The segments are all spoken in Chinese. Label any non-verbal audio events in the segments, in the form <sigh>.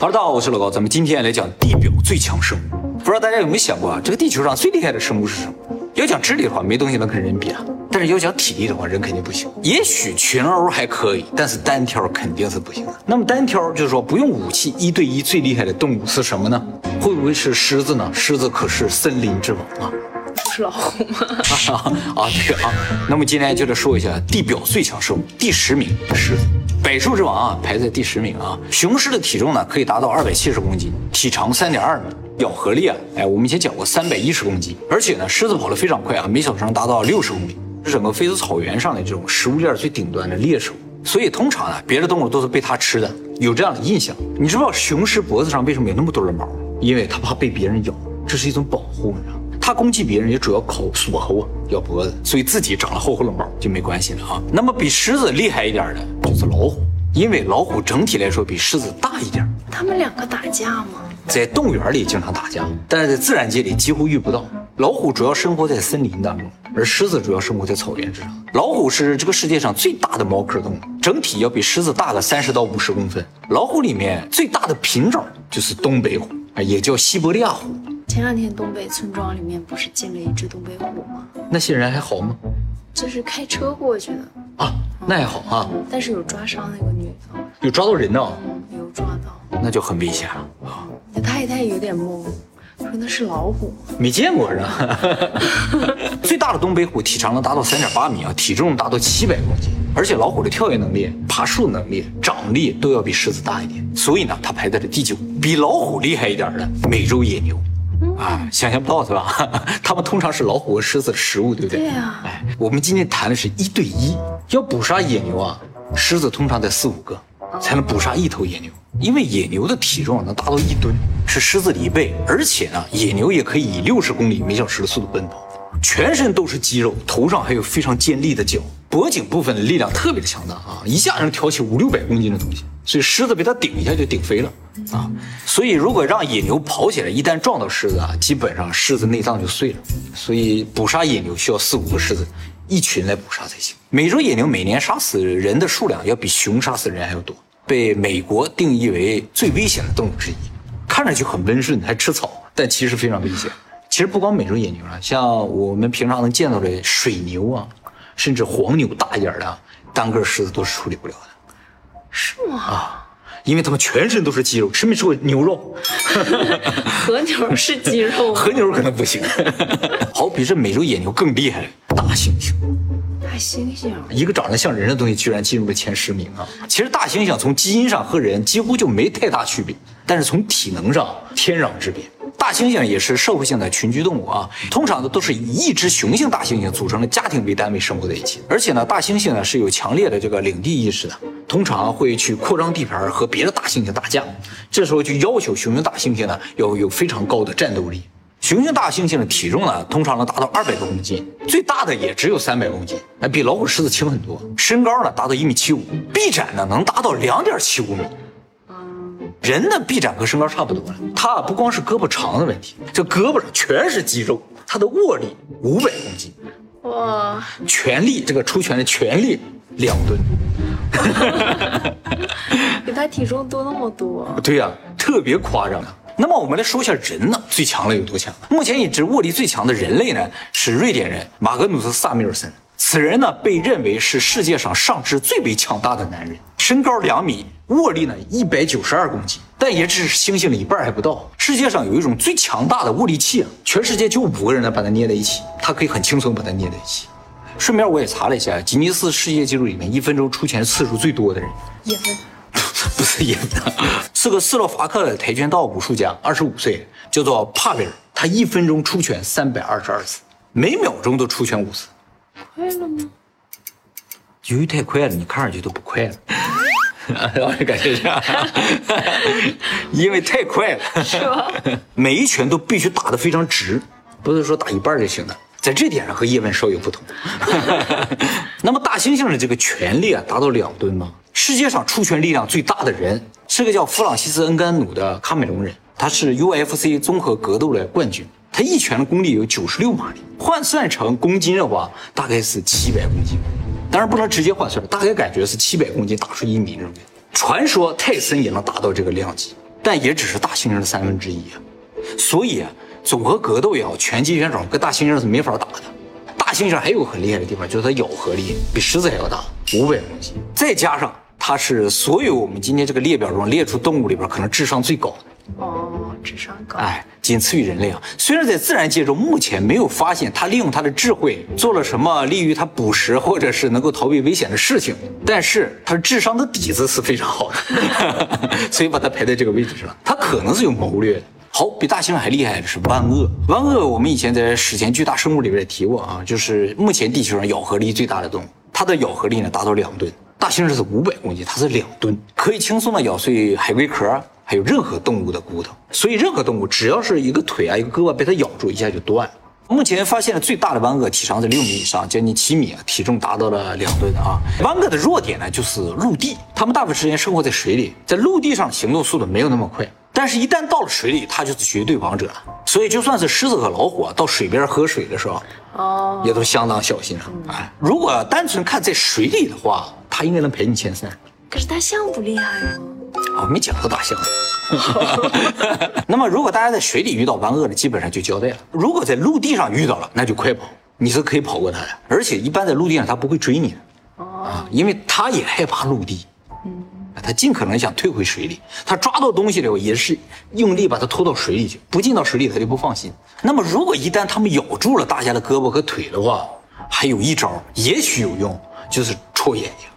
哈喽，大家好，我是老高，咱们今天来讲地表最强生物。不知道大家有没有想过啊，这个地球上最厉害的生物是什么？要讲智力的话，没东西能跟人比啊。但是要讲体力的话，人肯定不行。也许群殴还可以，但是单挑肯定是不行的。那么单挑就是说不用武器，一对一最厉害的动物是什么呢？会不会是狮子呢？狮子可是森林之王啊！不是老虎吗？<laughs> 啊，对啊。那么今天就来说一下地表最强生物，第十名狮子。百兽之王啊，排在第十名啊。雄狮的体重呢，可以达到二百七十公斤，体长三点二米，咬合力啊，哎，我们以前讲过三百一十公斤。而且呢，狮子跑得非常快啊，每小时能达到六十公里，是整个非洲草原上的这种食物链最顶端的猎手。所以通常呢，别的动物都是被它吃的，有这样的印象。你知道雄狮脖子上为什么有那么多的毛？因为它怕被别人咬，这是一种保护，你知道吗。它攻击别人也主要靠锁喉啊，咬脖子，所以自己长了厚厚的毛就没关系了啊。那么比狮子厉害一点的就是老虎，因为老虎整体来说比狮子大一点。他们两个打架吗？在动物园里经常打架，但是在自然界里几乎遇不到。老虎主要生活在森林当中，而狮子主要生活在草原之上。老虎是这个世界上最大的猫科动物，整体要比狮子大个三十到五十公分。老虎里面最大的品种就是东北虎，啊，也叫西伯利亚虎。前两天东北村庄里面不是进了一只东北虎吗？那些人还好吗？就是开车过去的啊，那还好啊。但是有抓伤那个女的，有抓到人呢？有抓到，那就很危险了啊。那太太有点懵，说那是老虎，没见过是吧？<laughs> 最大的东北虎体长能达到三点八米啊，体重达到七百公斤，而且老虎的跳跃能力、爬树能力、掌力都要比狮子大一点，所以呢，它排在了第九。比老虎厉害一点的美洲野牛。啊，想象不到是吧？<laughs> 他们通常是老虎和狮子的食物，对不对？对呀。哎，我们今天谈的是一对一，要捕杀野牛啊，狮子通常得四五个才能捕杀一头野牛，因为野牛的体重能达到一吨，是狮子的一倍，而且呢，野牛也可以以六十公里每小时的速度奔跑，全身都是肌肉，头上还有非常尖利的角，脖颈部分的力量特别的强大啊，一下能挑起五六百公斤的东西。所以狮子被它顶一下就顶飞了啊！所以如果让野牛跑起来，一旦撞到狮子啊，基本上狮子内脏就碎了。所以捕杀野牛需要四五个狮子一群来捕杀才行。美洲野牛每年杀死人的数量要比熊杀死人还要多，被美国定义为最危险的动物之一。看上去很温顺，还吃草，但其实非常危险。其实不光美洲野牛啊，像我们平常能见到的水牛啊，甚至黄牛大一点的，单个狮子都是处理不了的。是吗？啊，因为他们全身都是肌肉，吃没吃过牛肉？<laughs> 和牛是肌肉，<laughs> 和牛可能不行。<laughs> 好，比这美洲野牛更厉害，大猩猩。大猩猩，一个长得像人的东西居然进入了前十名啊！其实大猩猩从基因上和人几乎就没太大区别，但是从体能上天壤之别。大猩猩也是社会性的群居动物啊，通常呢都是以一只雄性大猩猩组成的家庭为单位生活在一起，而且呢，大猩猩呢是有强烈的这个领地意识的，通常会去扩张地盘和别的大猩猩打架，这时候就要求雄性大猩猩呢要有非常高的战斗力。雄性大猩猩的体重呢通常能达到二百多公斤，最大的也只有三百公斤，那比老虎、狮子轻很多。身高呢达到一米七五，臂展呢能达到两点七五米。人的臂展和身高差不多了，他不光是胳膊长的问题，这胳膊上全是肌肉，它的握力五百公斤，哇，全力这个出拳的全力两吨，<laughs> 比他体重多那么多，对呀，特别夸张啊。那么我们来说一下人呢，最强了有多强？目前已知握力最强的人类呢，是瑞典人马格努斯·萨米尔森。此人呢，被认为是世界上上肢最为强大的男人，身高两米，握力呢一百九十二公斤，但也只是猩猩的一半还不到。世界上有一种最强大的握力器啊，全世界就五个人能把它捏在一起，他可以很轻松把它捏在一起。顺便我也查了一下，吉尼斯世界纪录里面一分钟出拳次数最多的人，叶问，<laughs> 不是叶问，是个斯洛伐克的跆拳道武术家，二十五岁，叫做帕维尔，他一分钟出拳三百二十二次，每秒钟都出拳五次。快了吗？由于太快了，你看上去都不快了。感觉这样，因为太快了，是吧？<laughs> 每一拳都必须打得非常直，不是说打一半就行了。在这点上和叶问稍有不同。<laughs> 那么大猩猩的这个拳力啊，达到两吨吗？世界上出拳力量最大的人是个叫弗朗西斯·恩甘努的喀麦隆人，他是 UFC 综合格斗的冠军。他一拳的功力有九十六马力，换算成公斤的话，大概是七百公斤。当然不能直接换算，大概感觉是七百公斤打出一米那种。传说泰森也能达到这个量级。但也只是大猩猩的三分之一啊。所以啊，综合格斗也好，拳击选手跟大猩猩是没法打的。大猩猩还有个很厉害的地方，就是它咬合力比狮子还要大，五百公斤，再加上它是所有我们今天这个列表中列出动物里边可能智商最高的。哦，智商高。哎，仅次于人类啊。虽然在自然界中目前没有发现它利用它的智慧做了什么利于它捕食或者是能够逃避危险的事情，但是它智商的底子是非常好的，<laughs> 所以把它排在这个位置上。它可能是有谋略的。好，比大猩猩还厉害的是万鳄。万鳄我们以前在史前巨大生物里边也提过啊，就是目前地球上咬合力最大的动物，它的咬合力呢达到两吨。大猩猩是五百公斤，它是两吨，可以轻松的咬碎海龟壳。还有任何动物的骨头，所以任何动物只要是一个腿啊一个胳膊被它咬住一下就断。目前发现的最大的湾鳄体长在六米以上，将近七米啊，体重达到了两吨啊。湾鳄的弱点呢就是陆地，它们大部分时间生活在水里，在陆地上行动速度没有那么快，但是一旦到了水里，它就是绝对王者了。所以就算是狮子和老虎啊，到水边喝水的时候，哦，也都相当小心啊。哎，如果单纯看在水里的话，它应该能排进前三。可是大象不厉害吗？啊，没讲到大象。<laughs> 那么，如果大家在水里遇到湾鳄呢，基本上就交代了。如果在陆地上遇到了，那就快跑，你是可以跑过它的。而且，一般在陆地上它不会追你的，啊，因为它也害怕陆地，嗯，它尽可能想退回水里。它抓到东西了，也是用力把它拖到水里去，不进到水里它就不放心。那么，如果一旦它们咬住了大家的胳膊和腿的话，还有一招，也许有用，就是戳眼睛。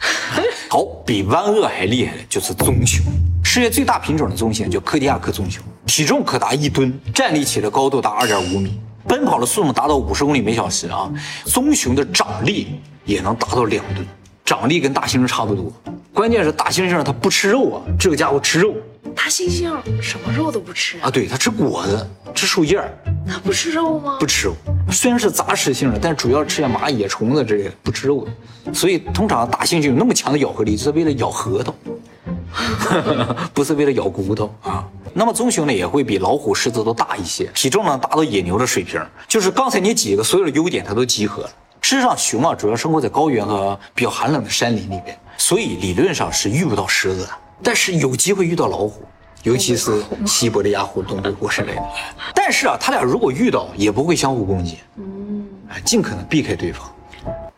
<laughs> 好，比湾鳄还厉害的就是棕熊，世界最大品种的棕熊叫柯迪亚克棕熊，体重可达一吨，站立起的高度达二点五米，奔跑的速度达到五十公里每小时啊！棕熊的掌力也能达到两吨，掌力跟大猩猩差不多。关键是大猩猩它不吃肉啊，这个家伙吃肉。大猩猩什么肉都不吃啊？对，它吃果子，吃树叶它不吃肉吗？不吃肉，虽然是杂食性的，但主要吃些蚂蚁、虫子之类的，不吃肉的。所以通常大猩猩有那么强的咬合力，就是为了咬核桃，<laughs> 不是为了咬骨头啊。那么棕熊呢，也会比老虎、狮子都大一些，体重呢达到野牛的水平，就是刚才你几个所有的优点它都集合了。事实上，熊啊主要生活在高原和比较寒冷的山林里边，所以理论上是遇不到狮子的。但是有机会遇到老虎，尤其是西伯利亚虎、东北虎之类的。但是啊，他俩如果遇到，也不会相互攻击。嗯，哎，尽可能避开对方。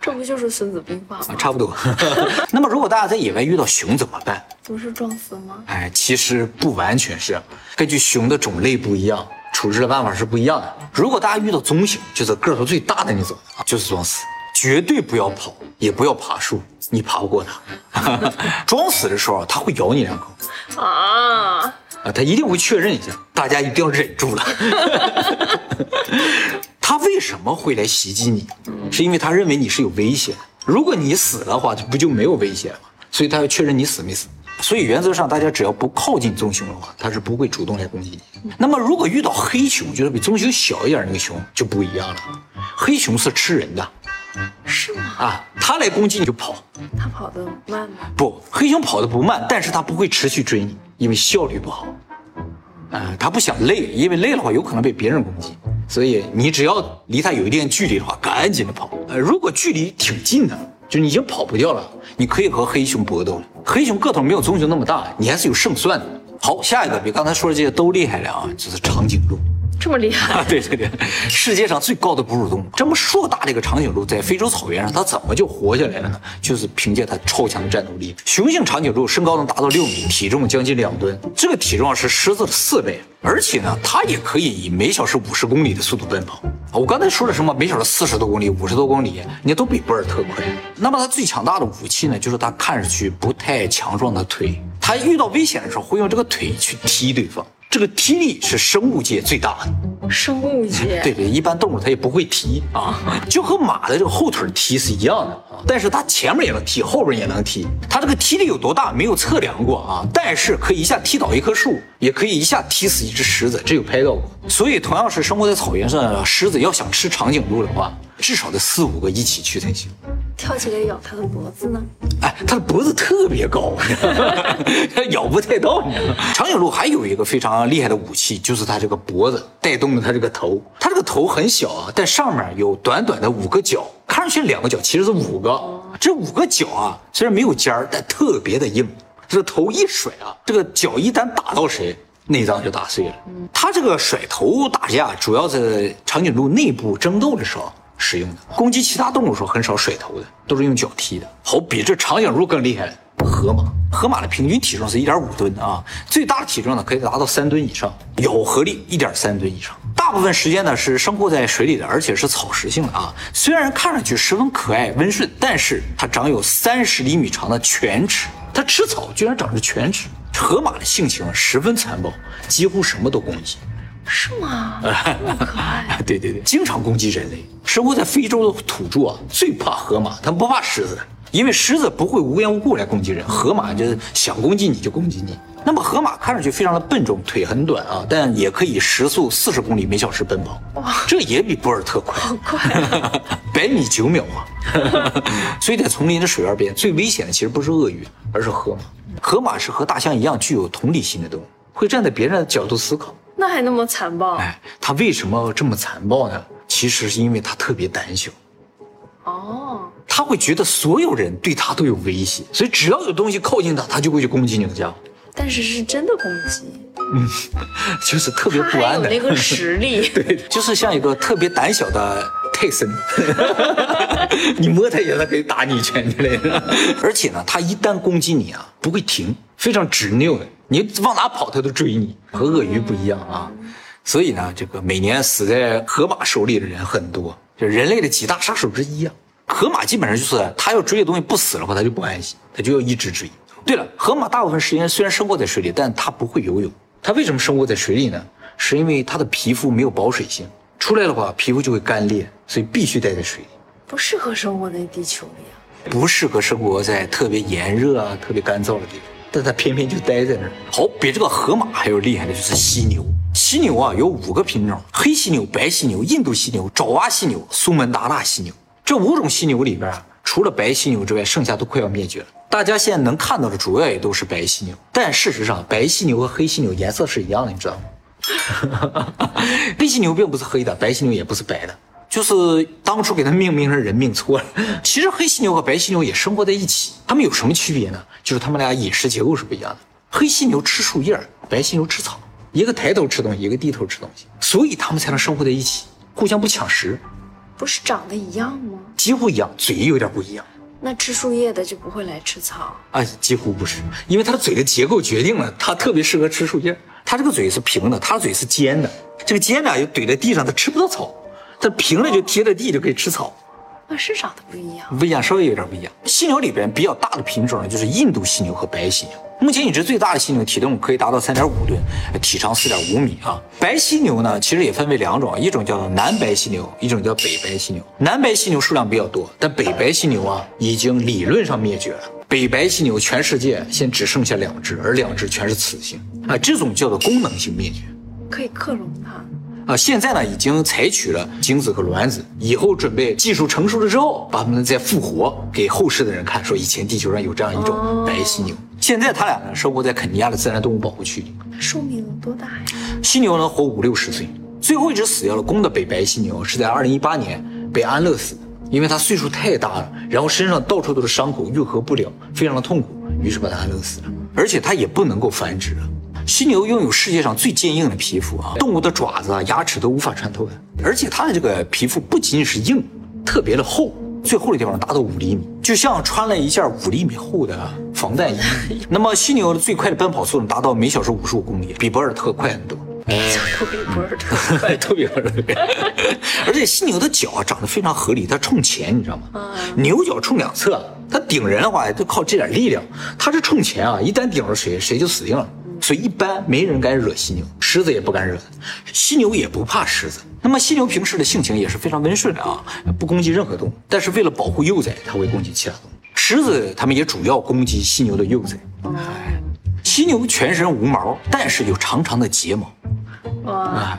这不就是《孙子兵法》吗？差不多。<laughs> 那么，如果大家在野外遇到熊怎么办？不是撞死吗？哎，其实不完全是，根据熊的种类不一样，处置的办法是不一样的。如果大家遇到棕熊，就是个头最大的那种，就是装死。绝对不要跑，也不要爬树，你爬不过它。<laughs> 装死的时候，它会咬你两口。啊啊！它一定会确认一下，大家一定要忍住了。<laughs> 它为什么会来袭击你？是因为它认为你是有危险。如果你死的话，就不就没有危险了？所以它要确认你死没死。所以原则上，大家只要不靠近棕熊的话，它是不会主动来攻击你。那么如果遇到黑熊，就是比棕熊小一点那个熊，就不一样了。黑熊是吃人的。是吗？啊，它来攻击你就跑，它跑得慢吗？不，黑熊跑得不慢，但是它不会持续追你，因为效率不好。啊，它不想累，因为累的话有可能被别人攻击，所以你只要离它有一定距离的话，赶紧的跑。呃，如果距离挺近的，就你已经跑不掉了，你可以和黑熊搏斗了。黑熊个头没有棕熊那么大，你还是有胜算的。好，下一个比刚才说的这些都厉害了啊，就是长颈鹿。这么厉害？对对对，世界上最高的哺乳动物，这么硕大的一个长颈鹿，在非洲草原上，它怎么就活下来了呢？就是凭借它超强的战斗力。雄性长颈鹿身高能达到六米，体重将近两吨，这个体重是狮子的四倍，而且呢，它也可以以每小时五十公里的速度奔跑。我刚才说了什么？每小时四十多公里、五十多公里，你都比博尔特快。那么它最强大的武器呢，就是它看上去不太强壮的腿。它遇到危险的时候，会用这个腿去踢对方。这个踢力是生物界最大的，生物界。<laughs> 对对，一般动物它也不会踢啊，<laughs> 就和马的这个后腿踢是一样的啊，但是它前面也能踢，后边也能踢，它这个踢力有多大没有测量过啊，但是可以一下踢倒一棵树，也可以一下踢死一只狮子，这有拍到过。所以同样是生活在草原上的狮子，要想吃长颈鹿的话，至少得四五个一起去才行。跳起来咬它的脖子呢？哎，它的脖子特别高，它 <laughs> 咬不太到你。长颈鹿还有一个非常厉害的武器，就是它这个脖子带动了它这个头。它这个头很小啊，但上面有短短的五个角，看上去两个角，其实是五个。这五个角啊，虽然没有尖儿，但特别的硬。这个头一甩啊，这个脚一旦打到谁，内脏就打碎了。它这个甩头打架，主要在长颈鹿内部争斗的时候使用的，攻击其他动物时候很少甩头的，都是用脚踢的。好，比这长颈鹿更厉害了，河马。河马的平均体重是一点五吨啊，最大的体重呢可以达到三吨以上，咬合力一点三吨以上。大部分时间呢是生活在水里的，而且是草食性的啊。虽然看上去十分可爱温顺，但是它长有三十厘米长的犬齿，它吃草居然长着犬齿。河马的性情十分残暴，几乎什么都攻击。是吗？<laughs> 那么可爱。<laughs> 对对对，经常攻击人类。生活在非洲的土著啊，最怕河马，他们不怕狮子。因为狮子不会无缘无故来攻击人，河马就是想攻击你就攻击你。那么河马看上去非常的笨重，腿很短啊，但也可以时速四十公里每小时奔跑。哇，这也比博尔特快，好快，<laughs> 百米九秒啊！所以在丛林的水源边，最危险的其实不是鳄鱼，而是河马。河马是和大象一样具有同理心的动物，会站在别人的角度思考。那还那么残暴？哎，他为什么这么残暴呢？其实是因为他特别胆小。哦。他会觉得所有人对他都有威胁，所以只要有东西靠近他，他就会去攻击你的家。但是是真的攻击，嗯，<laughs> 就是特别不安的那个实力，<laughs> 对，就是像一个特别胆小的泰森，<laughs> 你摸他一下，他可以打你一拳之类的。而且呢，他一旦攻击你啊，不会停，非常执拗的，你往哪跑它都追你，和鳄鱼不一样啊。所以呢，这个每年死在河马手里的人很多，就人类的几大杀手之一啊。河马基本上就是，它要追的东西不死的话，它就不安心，它就要一直追。对了，河马大部分时间虽然生活在水里，但它不会游泳。它为什么生活在水里呢？是因为它的皮肤没有保水性，出来的话皮肤就会干裂，所以必须待在水里。不适合生活在地球里啊。不适合生活在特别炎热啊、特别干燥的地方，但它偏偏就待在那儿。好，比这个河马还要厉害的就是犀牛。犀牛啊，有五个品种：黑犀牛、白犀牛、印度犀牛、爪哇犀牛、苏门答腊犀牛。这五种犀牛里边啊，除了白犀牛之外，剩下都快要灭绝了。大家现在能看到的主要也都是白犀牛，但事实上，白犀牛和黑犀牛颜色是一样的，你知道吗？<laughs> 黑犀牛并不是黑的，白犀牛也不是白的，就是当初给它命名成人命错了。其实黑犀牛和白犀牛也生活在一起，它们有什么区别呢？就是它们俩饮食结构是不一样的。黑犀牛吃树叶，白犀牛吃草，一个抬头吃东西，一个低头吃东西，所以它们才能生活在一起，互相不抢食。不是长得一样吗？几乎一样，嘴有点不一样。那吃树叶的就不会来吃草啊？几乎不是，因为它的嘴的结构决定了它特别适合吃树叶。它这个嘴是平的，它嘴是尖的，这个尖呢又怼在地上，它吃不到草。它平了就贴着地就可以吃草。啊是长得不一样，不一样，稍微有点不一样。犀牛里边比较大的品种呢，就是印度犀牛和白犀牛。目前已知最大的犀牛体重可以达到三点五吨，体长四点五米啊。白犀牛呢，其实也分为两种，一种叫做南白犀牛，一种叫北白犀牛。南白犀牛数量比较多，但北白犀牛啊已经理论上灭绝了。北白犀牛全世界现只剩下两只，而两只全是雌性啊，这种叫做功能性灭绝，可以克隆它。啊，现在呢已经采取了精子和卵子，以后准备技术成熟了之后，把它们再复活给后世的人看，说以前地球上有这样一种白犀牛。现在它俩呢生活在肯尼亚的自然动物保护区里。寿命有多大呀？犀牛能活五六十岁。最后一只死掉了公的北白犀牛是在二零一八年被安乐死的，因为它岁数太大了，然后身上到处都是伤口，愈合不了，非常的痛苦，于是把它安乐死了。而且它也不能够繁殖。犀牛拥有世界上最坚硬的皮肤啊，动物的爪子啊、牙齿都无法穿透的。而且它的这个皮肤不仅仅是硬，特别的厚，最厚的地方达到五厘米，就像穿了一件五厘米厚的防弹衣。<laughs> 那么犀牛的最快的奔跑速度达到每小时五十五公里，比博尔特快很多。<laughs> 都比博尔特快，都比博尔特快。而且犀牛的脚啊长得非常合理，它冲前，你知道吗？牛角冲两侧，它顶人的话就靠这点力量。它是冲前啊，一旦顶着谁，谁就死定了。所以一般没人敢惹犀牛，狮子也不敢惹，犀牛也不怕狮子。那么犀牛平时的性情也是非常温顺的啊，不攻击任何动物。但是为了保护幼崽，它会攻击其他动物。狮子它们也主要攻击犀牛的幼崽。犀牛全身无毛，但是有长长的睫毛，哇，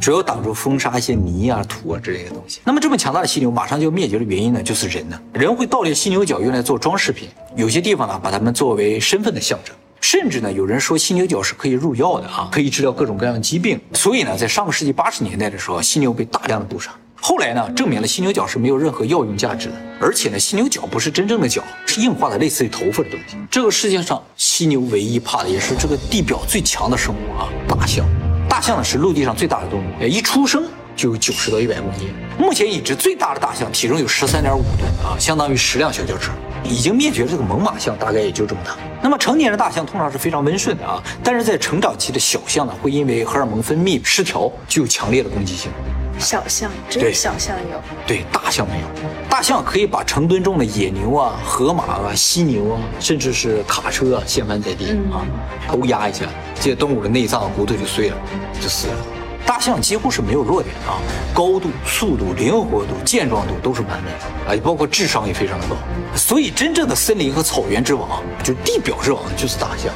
主要挡住风沙、一些泥啊、土啊之类的东西。那么这么强大的犀牛马上就要灭绝的原因呢，就是人呢，人会盗猎犀牛角用来做装饰品，有些地方呢把它们作为身份的象征。甚至呢，有人说犀牛角是可以入药的啊，可以治疗各种各样的疾病。所以呢，在上个世纪八十年代的时候，犀牛被大量的捕杀。后来呢，证明了犀牛角是没有任何药用价值的，而且呢，犀牛角不是真正的角，是硬化的类似于头发的东西。这个世界上犀牛唯一怕的也是这个地表最强的生物啊，大象。大象呢是陆地上最大的动物，一出生就有九十到一百公斤。目前已知最大的大象体重有十三点五吨啊，相当于十辆小轿车。已经灭绝这个猛犸象大概也就这么大。那么成年的大象通常是非常温顺的啊，但是在成长期的小象呢，会因为荷尔蒙分泌失调，具有强烈的攻击性。小象只有小象有，对大象没有。大象可以把成吨重的野牛啊、河马啊、犀牛啊，甚至是卡车啊掀翻在地啊，都压一下，这些动物的内脏骨头就碎了，就死了。大象几乎是没有弱点的啊，高度、速度、灵活度、健壮度都是完美的啊，也包括智商也非常的高。所以真正的森林和草原之王，就地表之王就是大象。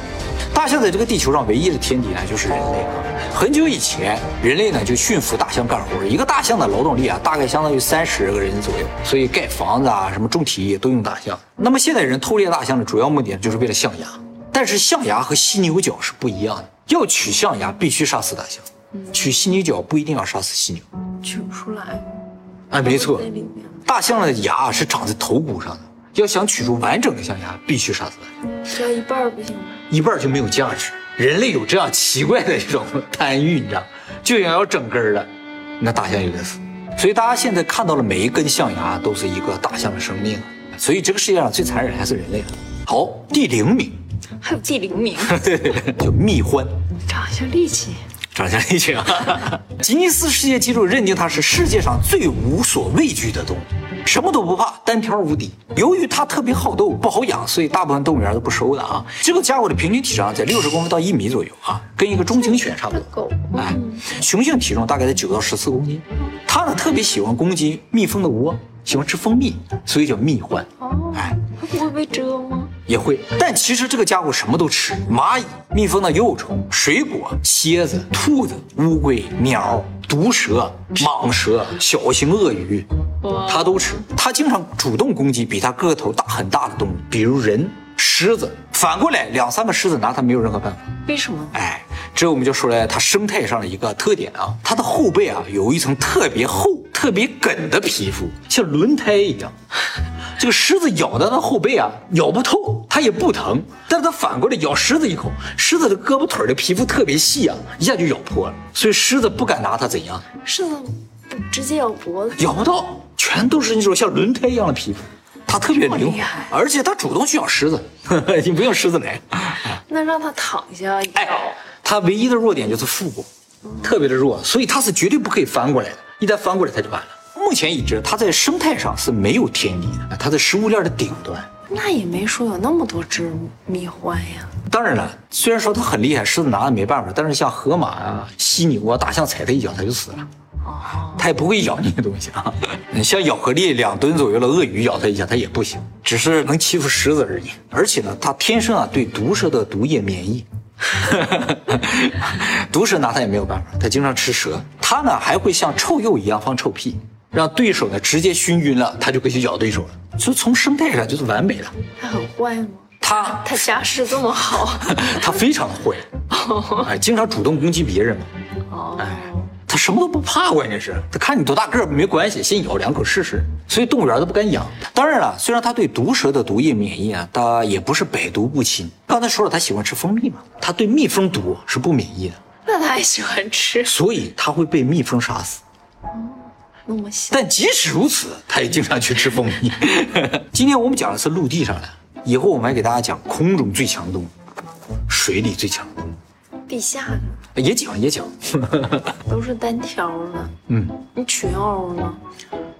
大象在这个地球上唯一的天敌呢，就是人类啊。很久以前，人类呢就驯服大象干活，一个大象的劳动力啊，大概相当于三十个人左右。所以盖房子啊，什么种田都用大象。那么现代人偷猎大象的主要目的就是为了象牙，但是象牙和犀牛角是不一样的，要取象牙必须杀死大象，取犀牛角不一定要杀死犀牛，取不出来。哎，没错，大象的牙是长在头骨上的。要想取出完整的象牙，必须杀死它。只要一半不行吗？一半就没有价值。人类有这样奇怪的一种贪欲，你知道，就想要整根的，那大象就得死。所以大家现在看到了每一根象牙都是一个大象的生命。所以这个世界上最残忍还是人类。好，第零名，还有第零名，<laughs> 叫蜜獾，长像力气。长相力气啊！<laughs> 吉尼斯世界纪录认定它是世界上最无所畏惧的动物，什么都不怕，单挑无敌。由于它特别好斗，不好养，所以大部分动物园都不收的啊。这个家伙的平均体长在六十公分到一米左右啊，跟一个中型犬差不多。哎，雄性体重大概在九到十四公斤。它呢特别喜欢攻击蜜蜂的窝，喜欢吃蜂蜜，所以叫蜜獾。哦，哎，它不会被蛰吗？也会，但其实这个家伙什么都吃：蚂蚁、蜜蜂的幼虫、水果、蝎子、兔子、乌龟、鸟、毒蛇、蟒蛇、小型鳄鱼，它都吃。它经常主动攻击比它个头大很大的动物，比如人、狮子。反过来，两三个狮子拿它没有任何办法。为什么？哎，这我们就说来它生态上的一个特点啊，它的后背啊有一层特别厚、特别梗的皮肤，像轮胎一样。这个狮子咬到它后背啊，咬不透，它也不疼，但是它反过来咬狮子一口，狮子的胳膊腿的皮肤特别细啊，一下就咬破了，所以狮子不敢拿它怎样？狮子直接咬脖子，咬不到，全都是那种像轮胎一样的皮肤，它特别灵活，而且它主动去咬狮子，<laughs> 你不用狮子来。那让它躺下咬，它唯一的弱点就是腹部，特别的弱，所以它是绝对不可以翻过来的，一旦翻过来它就完了。目前已知，它在生态上是没有天敌的，它在食物链的顶端。那也没说有那么多只蜜獾呀。当然了，虽然说它很厉害，狮子拿它没办法，但是像河马啊、犀牛啊、大象踩它一脚，它就死了。哦，它也不会咬那些东西啊。<laughs> 像咬合力两吨左右的鳄鱼咬它一下，它也不行，只是能欺负狮子而已。而且呢，它天生啊对毒蛇的毒液免疫。<laughs> 毒蛇拿它也没有办法，它经常吃蛇。它呢还会像臭鼬一样放臭屁。让对手呢直接熏晕了，他就可以去咬对手了。所以从生态上就是完美的。他很坏吗？他他家世这么好，<laughs> 他非常的坏，哎，经常主动攻击别人嘛。哦，哎，他什么都不怕，关键是，他看你多大个没关系，先咬两口试试。所以动物园都不敢养。当然了，虽然他对毒蛇的毒液免疫啊，他也不是百毒不侵。刚才说了，他喜欢吃蜂蜜嘛，他对蜜蜂毒是不免疫的。那他还喜欢吃，所以他会被蜜蜂杀死。那么小，但即使如此，他也经常去吃蜂蜜。<laughs> 今天我们讲的是陆地上的，以后我们还给大家讲空中最强动物，水里最强动物，地下的也讲也讲，<laughs> 都是单挑的。嗯，你群殴呢？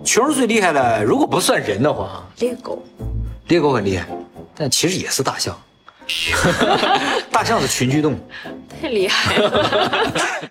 群殴最厉害的，如果不算人的话，猎狗，猎狗很厉害，但其实也是大象。<laughs> 大象是群居动物，太厉害了。